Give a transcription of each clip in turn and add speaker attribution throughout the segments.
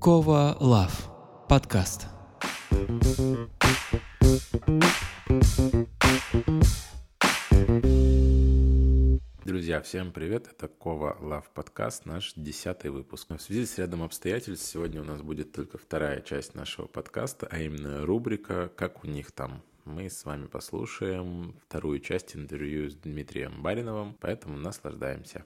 Speaker 1: Кова Лав. Подкаст.
Speaker 2: Друзья, всем привет! Это Кова Лав подкаст, наш десятый выпуск. В связи с рядом обстоятельств сегодня у нас будет только вторая часть нашего подкаста, а именно рубрика «Как у них там?». Мы с вами послушаем вторую часть интервью с Дмитрием Бариновым, поэтому наслаждаемся.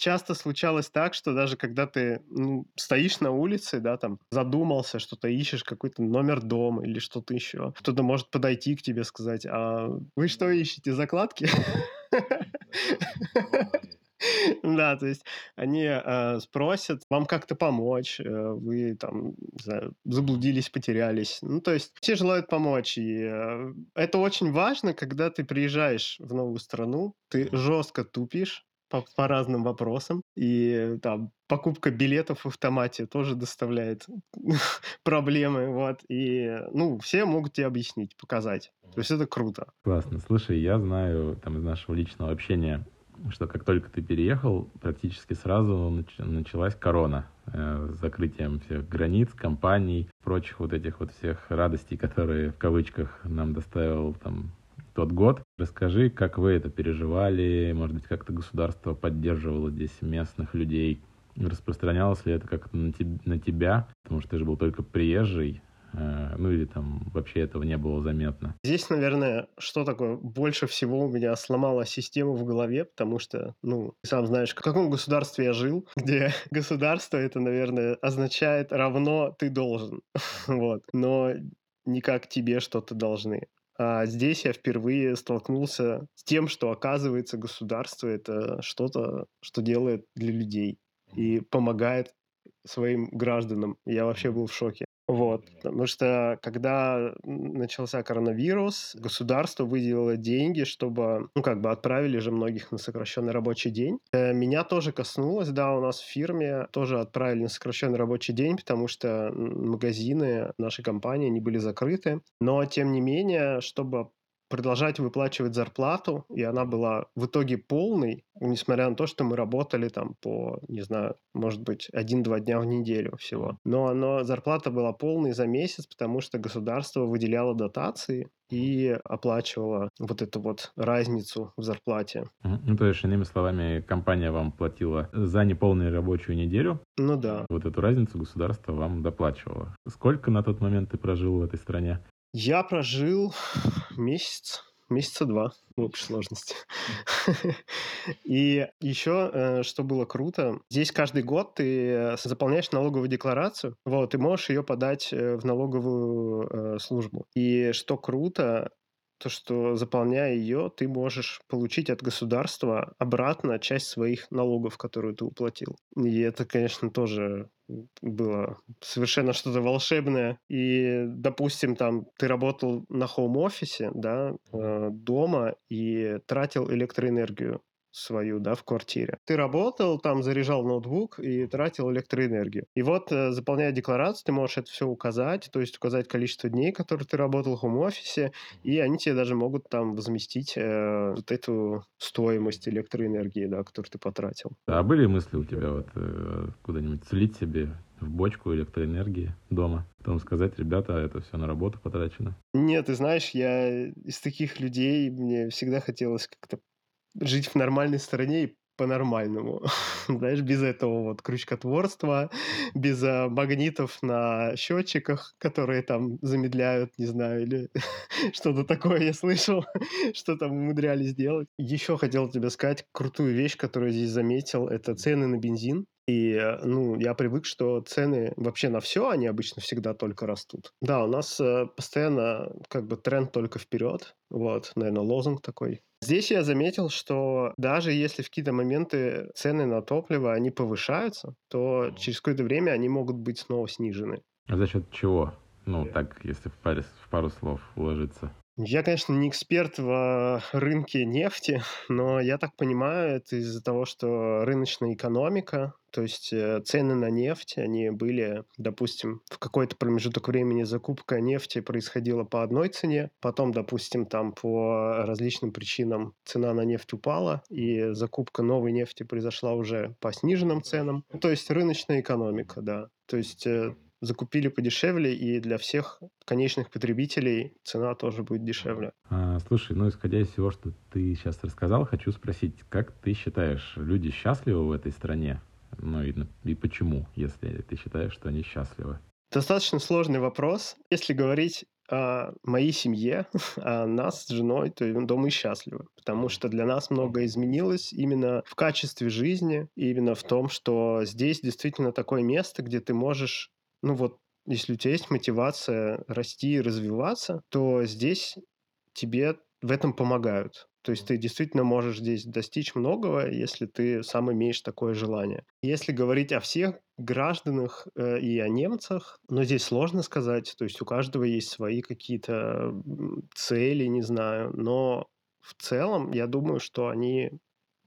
Speaker 3: Часто случалось так, что даже когда ты ну, стоишь на улице, да, там, задумался, что-то ищешь, какой-то номер дома или что-то еще, кто-то может подойти к тебе сказать, а вы что ищете, закладки? Да, то есть они э, спросят вам как-то помочь, э, вы там, знаю, заблудились, потерялись. Ну, то есть все желают помочь, и э, это очень важно, когда ты приезжаешь в новую страну, ты жестко тупишь, по, по разным вопросам. И там покупка билетов в автомате тоже доставляет проблемы. Вот. И, ну, все могут тебе объяснить, показать. То есть это круто.
Speaker 2: Классно. Слушай, я знаю там из нашего личного общения, что как только ты переехал, практически сразу началась корона э, с закрытием всех границ, компаний, прочих вот этих вот всех радостей, которые в кавычках нам доставил там тот год. Расскажи, как вы это переживали, может быть, как-то государство поддерживало здесь местных людей, распространялось ли это как-то на, на тебя, потому что ты же был только приезжий, ну или там вообще этого не было заметно.
Speaker 3: Здесь, наверное, что такое больше всего у меня сломала систему в голове, потому что, ну, сам знаешь, в каком государстве я жил, где государство это, наверное, означает равно ты должен, вот, но не как тебе что-то должны. А здесь я впервые столкнулся с тем, что оказывается государство это что-то, что делает для людей и помогает своим гражданам. Я вообще был в шоке. Вот, потому что когда начался коронавирус, государство выделило деньги, чтобы, ну, как бы отправили же многих на сокращенный рабочий день. Э, меня тоже коснулось, да, у нас в фирме тоже отправили на сокращенный рабочий день, потому что магазины нашей компании, они были закрыты. Но, тем не менее, чтобы продолжать выплачивать зарплату, и она была в итоге полной, несмотря на то, что мы работали там по, не знаю, может быть, один-два дня в неделю всего. Но оно, зарплата была полной за месяц, потому что государство выделяло дотации и оплачивало вот эту вот разницу в зарплате.
Speaker 2: Ну, то есть, иными словами, компания вам платила за неполную рабочую неделю?
Speaker 3: Ну да.
Speaker 2: Вот эту разницу государство вам доплачивало. Сколько на тот момент ты прожил в этой стране?
Speaker 3: Я прожил месяц, месяца два в общей сложности. И еще, э, что было круто, здесь каждый год ты э, заполняешь налоговую декларацию, вот, и можешь ее подать э, в налоговую службу. И что круто, то, что заполняя ее, ты можешь получить от государства обратно часть своих налогов, которые ты уплатил. И это, конечно, тоже было совершенно что-то волшебное. И, допустим, там ты работал на хоум-офисе, да, э, дома и тратил электроэнергию свою, да, в квартире. Ты работал, там заряжал ноутбук и тратил электроэнергию. И вот, э, заполняя декларацию, ты можешь это все указать, то есть указать количество дней, которые ты работал в хом-офисе, и они тебе даже могут там возместить э, вот эту стоимость электроэнергии, да, которую ты потратил.
Speaker 2: А были мысли у тебя вот э, куда-нибудь слить себе в бочку электроэнергии дома. Потом сказать, ребята, это все на работу потрачено.
Speaker 3: Нет, ты знаешь, я из таких людей, мне всегда хотелось как-то жить в нормальной стране и по-нормальному. Знаешь, без этого вот крючкотворства, без а, магнитов на счетчиках, которые там замедляют, не знаю, или что-то такое я слышал, что там умудрялись делать. Еще хотел тебе сказать крутую вещь, которую здесь заметил, это цены на бензин. И, э, ну, я привык, что цены вообще на все, они обычно всегда только растут. Да, у нас э, постоянно как бы тренд только вперед. Вот, наверное, лозунг такой. Здесь я заметил, что даже если в какие-то моменты цены на топливо, они повышаются, то через какое-то время они могут быть снова снижены.
Speaker 2: А за счет чего? Ну, так, если в, паре, в пару слов уложиться.
Speaker 3: Я, конечно, не эксперт в рынке нефти, но я так понимаю, это из-за того, что рыночная экономика, то есть э, цены на нефть, они были, допустим, в какой-то промежуток времени закупка нефти происходила по одной цене, потом, допустим, там по различным причинам цена на нефть упала, и закупка новой нефти произошла уже по сниженным ценам. То есть рыночная экономика, да. То есть э, закупили подешевле, и для всех конечных потребителей цена тоже будет дешевле.
Speaker 2: А, слушай, ну исходя из всего, что ты сейчас рассказал, хочу спросить, как ты считаешь, люди счастливы в этой стране? Ну и, и почему, если ты считаешь, что они счастливы?
Speaker 3: Достаточно сложный вопрос. Если говорить о моей семье, о нас с женой, то, то мы счастливы, потому что для нас многое изменилось именно в качестве жизни, именно в том, что здесь действительно такое место, где ты можешь ну вот, если у тебя есть мотивация расти и развиваться, то здесь тебе в этом помогают. То есть ты действительно можешь здесь достичь многого, если ты сам имеешь такое желание. Если говорить о всех гражданах э, и о немцах, но здесь сложно сказать. То есть у каждого есть свои какие-то цели, не знаю. Но в целом я думаю, что они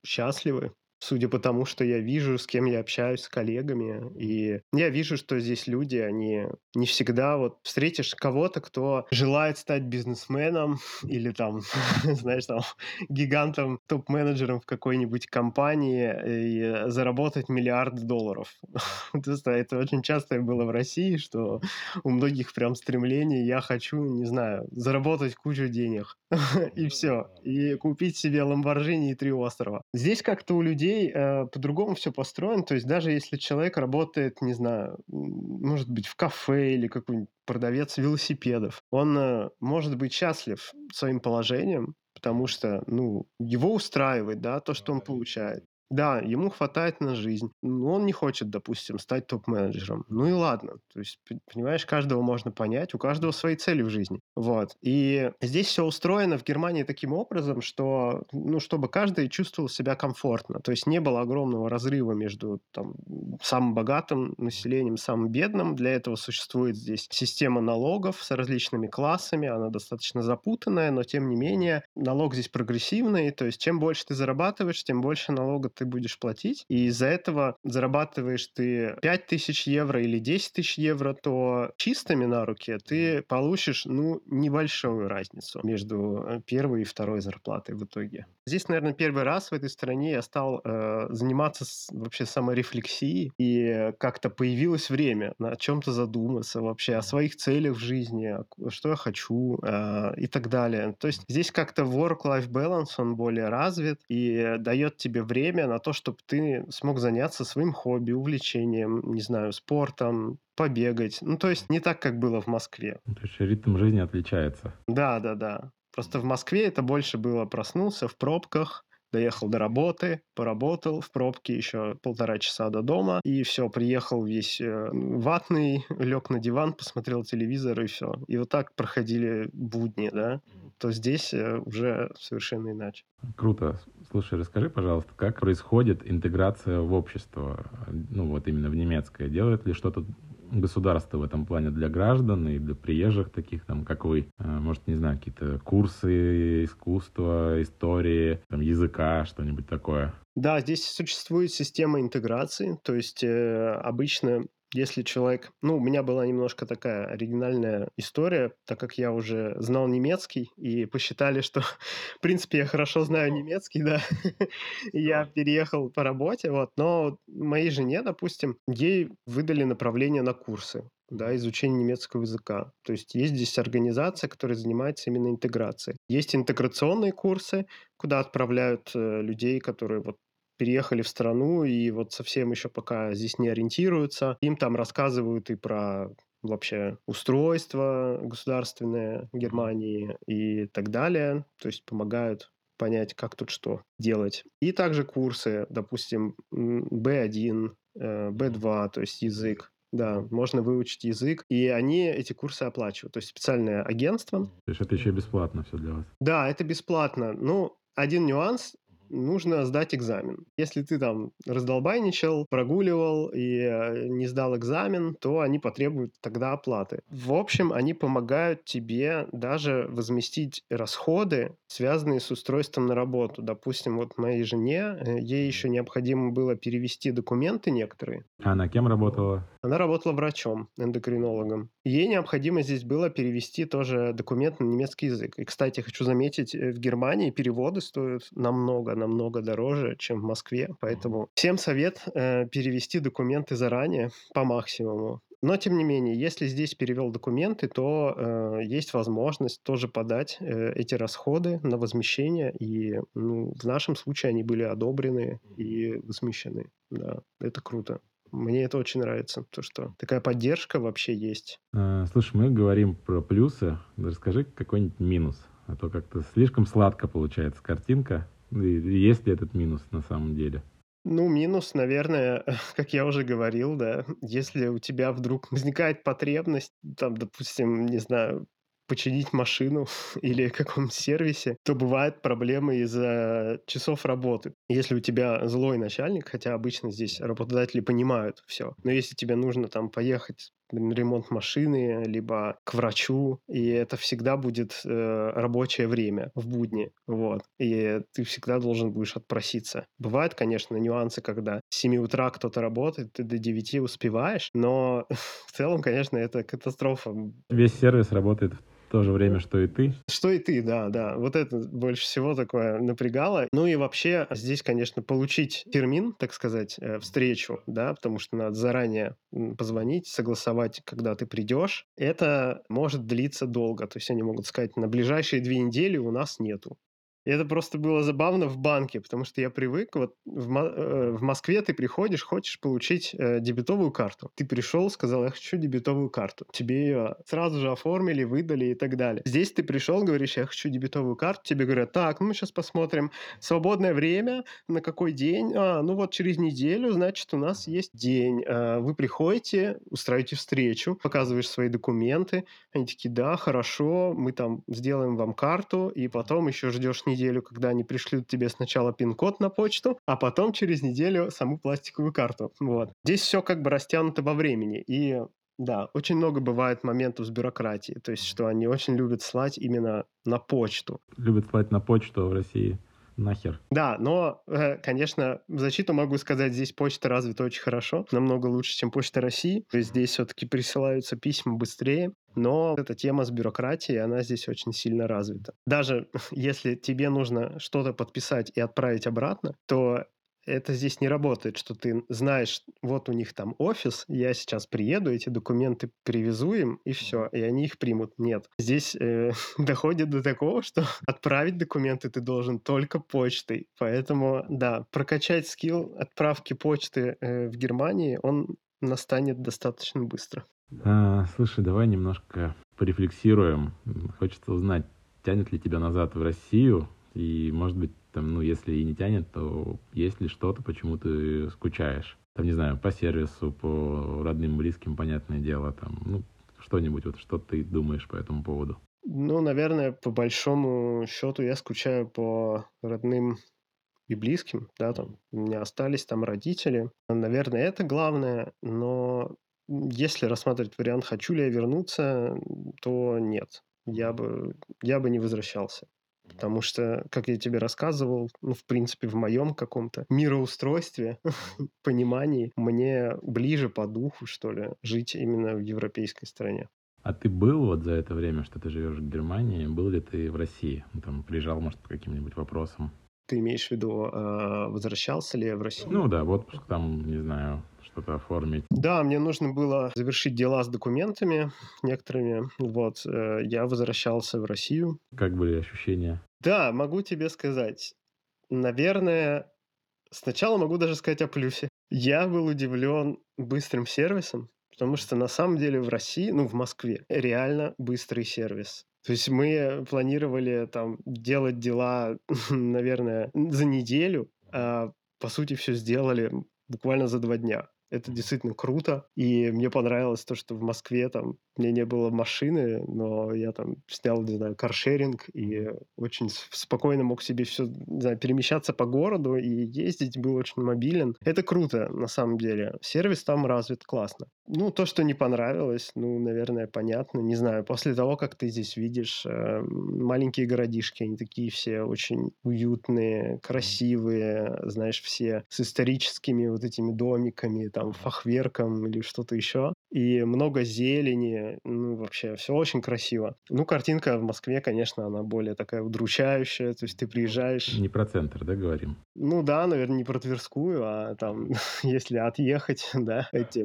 Speaker 3: счастливы судя по тому, что я вижу, с кем я общаюсь, с коллегами. И я вижу, что здесь люди, они не всегда вот встретишь кого-то, кто желает стать бизнесменом или там, знаешь, там гигантом, топ-менеджером в какой-нибудь компании и заработать миллиард долларов. Это очень часто было в России, что у многих прям стремление, я хочу, не знаю, заработать кучу денег. и все. И купить себе Ламборджини и три острова. Здесь как-то у людей людей э, по-другому все построено. То есть даже если человек работает, не знаю, может быть, в кафе или какой-нибудь продавец велосипедов, он э, может быть счастлив своим положением, потому что, ну, его устраивает, да, то, что он получает. Да, ему хватает на жизнь. Но он не хочет, допустим, стать топ-менеджером. Ну и ладно. То есть, понимаешь, каждого можно понять, у каждого свои цели в жизни. Вот. И здесь все устроено в Германии таким образом, что, ну, чтобы каждый чувствовал себя комфортно. То есть не было огромного разрыва между там, самым богатым населением, самым бедным. Для этого существует здесь система налогов с различными классами. Она достаточно запутанная, но тем не менее налог здесь прогрессивный. То есть чем больше ты зарабатываешь, тем больше налога ты ты будешь платить, и из-за этого зарабатываешь ты 5 тысяч евро или 10 тысяч евро, то чистыми на руки ты получишь, ну, небольшую разницу между э, первой и второй зарплатой в итоге. Здесь, наверное, первый раз в этой стране я стал э, заниматься с, вообще саморефлексией, и как-то появилось время на чем-то задуматься вообще, о своих целях в жизни, что я хочу э, и так далее. То есть здесь как-то work-life balance, он более развит и дает тебе время на то, чтобы ты смог заняться своим хобби, увлечением, не знаю, спортом, побегать. Ну, то есть не так, как было в Москве.
Speaker 2: То есть ритм жизни отличается.
Speaker 3: Да, да, да. Просто в Москве это больше было проснулся в пробках, доехал до работы, поработал в пробке еще полтора часа до дома, и все, приехал весь э, ватный, лег на диван, посмотрел телевизор, и все. И вот так проходили будни, да. То здесь э, уже совершенно иначе.
Speaker 2: Круто. Слушай, расскажи, пожалуйста, как происходит интеграция в общество, ну вот именно в немецкое? Делает ли что-то государство в этом плане для граждан и для приезжих таких, там, как вы? А, может, не знаю, какие-то курсы искусства, истории, там, языка, что-нибудь такое?
Speaker 3: Да, здесь существует система интеграции, то есть э, обычно если человек... Ну, у меня была немножко такая оригинальная история, так как я уже знал немецкий, и посчитали, что, в принципе, я хорошо знаю немецкий, да, я переехал по работе, вот, но моей жене, допустим, ей выдали направление на курсы да, изучения немецкого языка. То есть есть здесь организация, которая занимается именно интеграцией. Есть интеграционные курсы, куда отправляют э, людей, которые вот переехали в страну и вот совсем еще пока здесь не ориентируются. Им там рассказывают и про вообще устройство государственное Германии и так далее. То есть помогают понять, как тут что делать. И также курсы, допустим, B1, B2, э, то есть язык. Да, можно выучить язык, и они эти курсы оплачивают. То есть специальное агентство.
Speaker 2: То есть это еще бесплатно все для вас?
Speaker 3: Да, это бесплатно. Ну, один нюанс нужно сдать экзамен. Если ты там раздолбайничал, прогуливал и э, не сдал экзамен, то они потребуют тогда оплаты. В общем, они помогают тебе даже возместить расходы, связанные с устройством на работу. Допустим, вот моей жене, э, ей еще необходимо было перевести документы некоторые.
Speaker 2: Она кем работала?
Speaker 3: Она работала врачом, эндокринологом. Ей необходимо здесь было перевести тоже документ на немецкий язык. И, кстати, хочу заметить, э, в Германии переводы стоят намного, намного дороже, чем в Москве. Поэтому всем совет э, перевести документы заранее по максимуму. Но, тем не менее, если здесь перевел документы, то э, есть возможность тоже подать э, эти расходы на возмещение. И ну, в нашем случае они были одобрены и возмещены. Да, это круто. Мне это очень нравится, то что такая поддержка вообще есть.
Speaker 2: А, слушай, мы говорим про плюсы. Расскажи какой-нибудь минус. А то как-то слишком сладко получается картинка. Есть ли этот минус на самом деле?
Speaker 3: Ну, минус, наверное, как я уже говорил, да, если у тебя вдруг возникает потребность, там, допустим, не знаю, починить машину или каком-то сервисе, то бывают проблемы из-за часов работы. Если у тебя злой начальник, хотя обычно здесь работодатели понимают все, но если тебе нужно там поехать ремонт машины, либо к врачу, и это всегда будет э, рабочее время в будни, вот, и ты всегда должен будешь отпроситься. Бывают, конечно, нюансы, когда с 7 утра кто-то работает, ты до 9 успеваешь, но в целом, конечно, это катастрофа.
Speaker 2: Весь сервис работает то же время, что и ты.
Speaker 3: Что и ты, да, да. Вот это больше всего такое напрягало. Ну и вообще здесь, конечно, получить термин, так сказать, э, встречу, да, потому что надо заранее позвонить, согласовать, когда ты придешь. Это может длиться долго. То есть они могут сказать, на ближайшие две недели у нас нету. И это просто было забавно в банке, потому что я привык, вот в, э, в Москве ты приходишь, хочешь получить э, дебетовую карту. Ты пришел, сказал, я хочу дебетовую карту. Тебе ее сразу же оформили, выдали и так далее. Здесь ты пришел, говоришь, я хочу дебетовую карту, тебе говорят, так, ну мы сейчас посмотрим свободное время, на какой день, а, ну вот через неделю, значит, у нас есть день. А, вы приходите, устраиваете встречу, показываешь свои документы, они такие, да, хорошо, мы там сделаем вам карту, и потом еще ждешь неделю, когда они пришлют тебе сначала пин-код на почту, а потом через неделю саму пластиковую карту. Вот. Здесь все как бы растянуто во времени. И да, очень много бывает моментов с бюрократией. То есть, что они очень любят слать именно на почту.
Speaker 2: Любят слать на почту в России нахер.
Speaker 3: Да, но, э, конечно, в защиту могу сказать, здесь почта развита очень хорошо, намного лучше, чем почта России. То есть здесь все-таки присылаются письма быстрее, но эта тема с бюрократией, она здесь очень сильно развита. Даже если тебе нужно что-то подписать и отправить обратно, то это здесь не работает, что ты знаешь, вот у них там офис, я сейчас приеду, эти документы привезу им, и все, и они их примут. Нет. Здесь э, доходит до такого, что отправить документы ты должен только почтой. Поэтому, да, прокачать скилл отправки почты э, в Германии, он настанет достаточно быстро.
Speaker 2: А, слушай, давай немножко порефлексируем. Хочется узнать, тянет ли тебя назад в Россию, и, может быть, там, ну, если и не тянет, то есть ли что-то, почему ты скучаешь? Там, не знаю, по сервису, по родным, близким, понятное дело, там, ну, что-нибудь, вот что ты думаешь по этому поводу?
Speaker 3: Ну, наверное, по большому счету я скучаю по родным и близким, да, там, у меня остались там родители. Наверное, это главное, но если рассматривать вариант, хочу ли я вернуться, то нет. Я бы, я бы не возвращался. Потому что, как я тебе рассказывал, ну, в принципе, в моем каком-то мироустройстве, понимании, мне ближе по духу, что ли, жить именно в европейской стране.
Speaker 2: А ты был вот за это время, что ты живешь в Германии, был ли ты в России? Ну, там приезжал, может, по каким-нибудь вопросам?
Speaker 3: Ты имеешь в виду, э, возвращался ли я в Россию?
Speaker 2: Ну да, в отпуск там, не знаю, что-то оформить.
Speaker 3: Да, мне нужно было завершить дела с документами некоторыми. Вот, э, я возвращался в Россию.
Speaker 2: Как были ощущения?
Speaker 3: Да, могу тебе сказать. Наверное, сначала могу даже сказать о плюсе. Я был удивлен быстрым сервисом, потому что на самом деле в России, ну, в Москве, реально быстрый сервис. То есть мы планировали там делать дела, наверное, за неделю, а по сути все сделали буквально за два дня. Это действительно круто. И мне понравилось то, что в Москве там мне не было машины, но я там снял, не знаю, каршеринг и очень спокойно мог себе все, не знаю, перемещаться по городу и ездить, был очень мобилен. Это круто, на самом деле. Сервис там развит классно. Ну, то, что не понравилось, ну, наверное, понятно. Не знаю, после того, как ты здесь видишь э, маленькие городишки, они такие все очень уютные, красивые, знаешь, все с историческими вот этими домиками, там, фахверком или что-то еще. И много зелени, ну, вообще, все очень красиво. Ну, картинка в Москве, конечно, она более такая удручающая, то есть ты приезжаешь...
Speaker 2: Не про центр, да, говорим?
Speaker 3: Ну да, наверное, не про Тверскую, а там, если отъехать, да, эти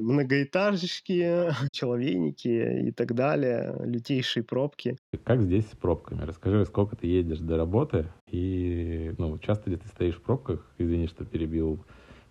Speaker 3: многоэтажечки, человейники и так далее, лютейшие пробки.
Speaker 2: Как здесь с пробками? Расскажи, сколько ты едешь до работы и, ну, часто ли ты стоишь в пробках? Извини, что перебил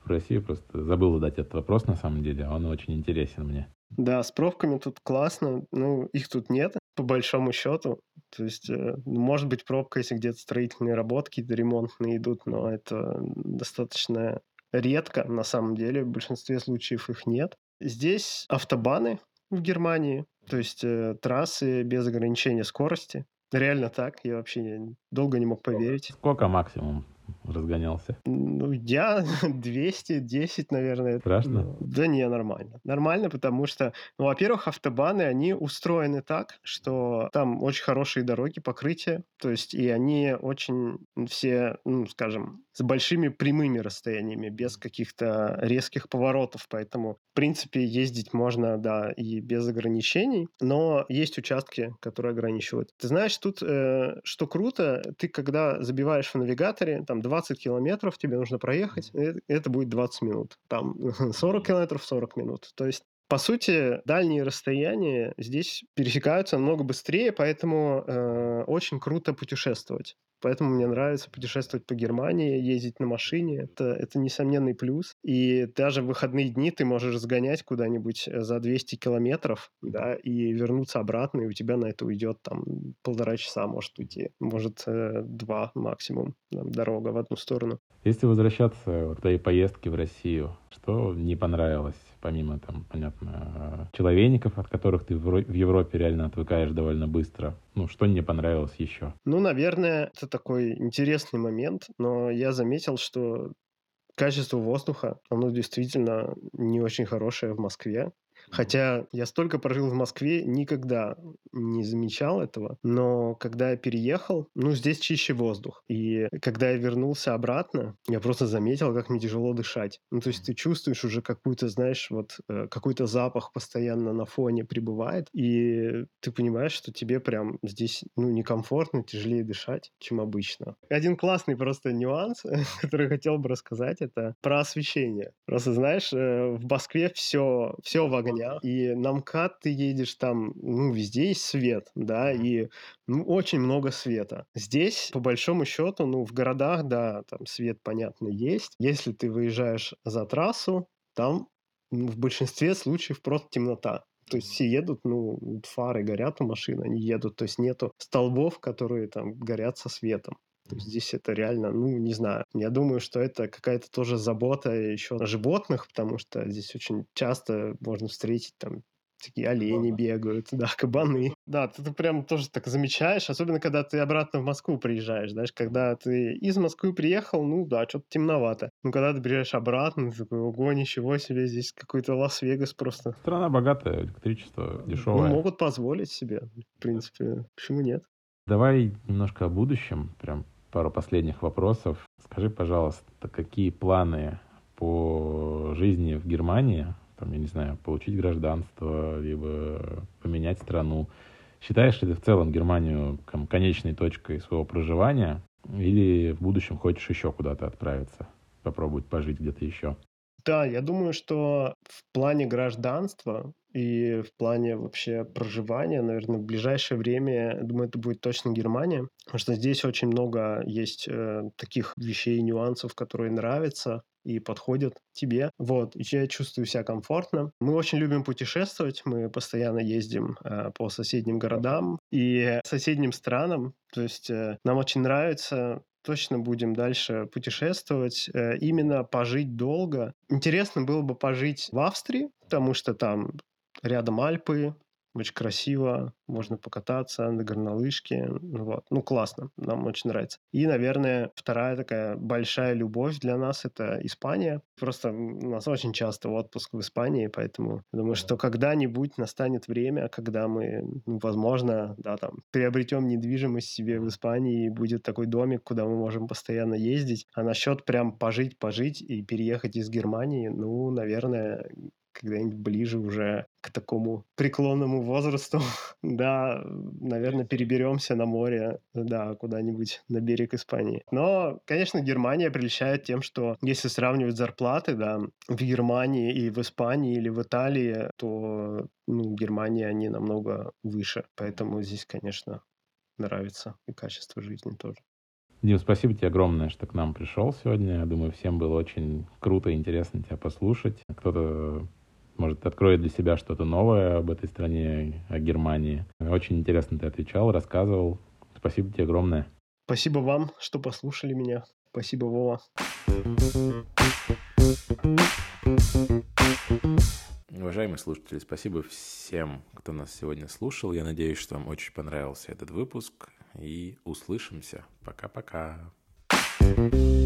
Speaker 2: в России, просто забыл задать этот вопрос на самом деле, а он очень интересен мне.
Speaker 3: Да, с пробками тут классно, ну, их тут нет, по большому счету. То есть, э, ну, может быть, пробка, если где-то строительные работы какие-то ремонтные идут, но это достаточно редко, на самом деле, в большинстве случаев их нет. Здесь автобаны в Германии, то есть э, трассы без ограничения скорости. Реально так, я вообще долго не мог поверить.
Speaker 2: Сколько максимум разгонялся?
Speaker 3: Ну, я 210, наверное.
Speaker 2: Страшно?
Speaker 3: Да не, нормально. Нормально, потому что, ну, во-первых, автобаны, они устроены так, что там очень хорошие дороги, покрытия, то есть и они очень все, ну, скажем, с большими прямыми расстояниями, без каких-то резких поворотов, поэтому, в принципе, ездить можно, да, и без ограничений, но есть участки, которые ограничивают. Ты знаешь, тут, э, что круто, ты когда забиваешь в навигаторе, там 20 километров тебе нужно проехать, это, это будет 20 минут. Там 40 километров 40 минут. То есть по сути, дальние расстояния здесь пересекаются намного быстрее, поэтому э, очень круто путешествовать. Поэтому мне нравится путешествовать по Германии, ездить на машине. Это, это несомненный плюс. И даже в выходные дни ты можешь сгонять куда-нибудь э, за 200 километров, да, и вернуться обратно, и у тебя на это уйдет там полтора часа, может уйти. Может, э, два максимум там, дорога в одну сторону.
Speaker 2: Если возвращаться к твоей поездке в Россию, что не понравилось? Помимо, там, понятно, человейников, от которых ты в Европе реально отвыкаешь довольно быстро? Ну, что не понравилось еще?
Speaker 3: Ну, наверное, это такой интересный момент, но я заметил, что качество воздуха, оно действительно не очень хорошее в Москве. Хотя я столько прожил в Москве, никогда не замечал этого. Но когда я переехал, ну, здесь чище воздух. И когда я вернулся обратно, я просто заметил, как мне тяжело дышать. Ну, то есть ты чувствуешь уже какую-то, знаешь, вот э, какой-то запах постоянно на фоне прибывает, и ты понимаешь, что тебе прям здесь, ну, некомфортно, тяжелее дышать, чем обычно. Один классный просто нюанс, который хотел бы рассказать, это про освещение. Просто, знаешь, э, в Москве все, все в огне, дня, и на МКАД ты едешь там, ну, везде есть свет, да, и ну, очень много света. Здесь, по большому счету, ну, в городах, да, там свет, понятно, есть. Если ты выезжаешь за трассу, там ну, в большинстве случаев просто темнота. То есть все едут, ну, фары горят у машин, они едут, то есть нету столбов, которые там горят со светом. Здесь это реально, ну, не знаю. Я думаю, что это какая-то тоже забота еще о животных, потому что здесь очень часто можно встретить там такие олени бегают, да, кабаны. Да, ты, ты прям тоже так замечаешь, особенно когда ты обратно в Москву приезжаешь, знаешь, когда ты из Москвы приехал, ну да, что-то темновато. Ну, когда ты приезжаешь обратно, ты такой, ого, ничего себе, здесь какой-то Лас-Вегас просто.
Speaker 2: Страна богатая, электричество дешевое.
Speaker 3: Ну, могут позволить себе, в принципе, почему нет?
Speaker 2: Давай немножко о будущем, прям пару последних вопросов. Скажи, пожалуйста, какие планы по жизни в Германии, там, я не знаю, получить гражданство, либо поменять страну. Считаешь ли ты в целом Германию там, конечной точкой своего проживания или в будущем хочешь еще куда-то отправиться, попробовать пожить где-то еще?
Speaker 3: Да, я думаю, что в плане гражданства и в плане вообще проживания, наверное, в ближайшее время, думаю, это будет точно Германия, потому что здесь очень много есть э, таких вещей, нюансов, которые нравятся и подходят тебе. Вот, и я чувствую себя комфортно. Мы очень любим путешествовать, мы постоянно ездим э, по соседним городам и соседним странам. То есть э, нам очень нравится точно будем дальше путешествовать. Э, именно пожить долго. Интересно было бы пожить в Австрии, потому что там рядом Альпы, очень красиво, можно покататься на горнолыжке. Ну вот. Ну, классно, нам очень нравится. И, наверное, вторая такая большая любовь для нас — это Испания. Просто у нас очень часто отпуск в Испании, поэтому думаю, что когда-нибудь настанет время, когда мы, ну, возможно, да, там, приобретем недвижимость себе в Испании, и будет такой домик, куда мы можем постоянно ездить. А насчет прям пожить-пожить и переехать из Германии, ну, наверное, когда-нибудь ближе уже к такому преклонному возрасту, да, наверное, переберемся на море, да, куда-нибудь на берег Испании. Но, конечно, Германия прельщает тем, что если сравнивать зарплаты, да, в Германии и в Испании или в Италии, то, ну, Германия, они намного выше. Поэтому здесь, конечно, нравится и качество жизни тоже.
Speaker 2: Дим, спасибо тебе огромное, что к нам пришел сегодня. Я думаю, всем было очень круто и интересно тебя послушать. Кто-то может, откроет для себя что-то новое об этой стране, о Германии. Очень интересно ты отвечал, рассказывал. Спасибо тебе огромное.
Speaker 3: Спасибо вам, что послушали меня. Спасибо, Вова.
Speaker 2: Уважаемые слушатели, спасибо всем, кто нас сегодня слушал. Я надеюсь, что вам очень понравился этот выпуск. И услышимся. Пока-пока. thank you